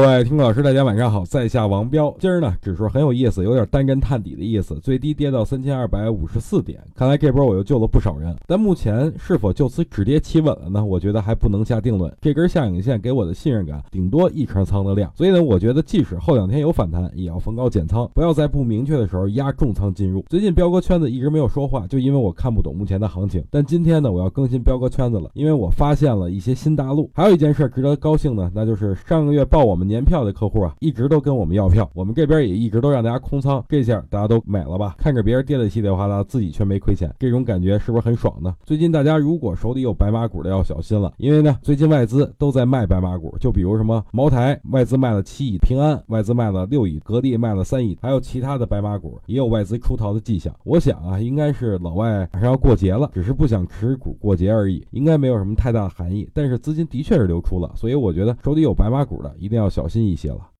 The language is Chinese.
各位听众老师，大家晚上好，在下王彪。今儿呢，指数很有意思，有点单针探底的意思，最低跌到三千二百五十四点。看来这波我又救了不少人，但目前是否就此止跌企稳了呢？我觉得还不能下定论。这根下影线给我的信任感，顶多一成仓的量。所以呢，我觉得即使后两天有反弹，也要逢高减仓，不要在不明确的时候压重仓进入。最近彪哥圈子一直没有说话，就因为我看不懂目前的行情。但今天呢，我要更新彪哥圈子了，因为我发现了一些新大陆。还有一件事值得高兴的，那就是上个月报我们。年票的客户啊，一直都跟我们要票，我们这边也一直都让大家空仓，这下大家都买了吧？看着别人跌得稀里哗啦，自己却没亏钱，这种感觉是不是很爽呢？最近大家如果手里有白马股的要小心了，因为呢，最近外资都在卖白马股，就比如什么茅台，外资卖了七亿；平安外资卖了六亿；格力卖了三亿，还有其他的白马股也有外资出逃的迹象。我想啊，应该是老外马上要过节了，只是不想持股过节而已，应该没有什么太大的含义。但是资金的确是流出了，所以我觉得手里有白马股的一定要。小心一些了。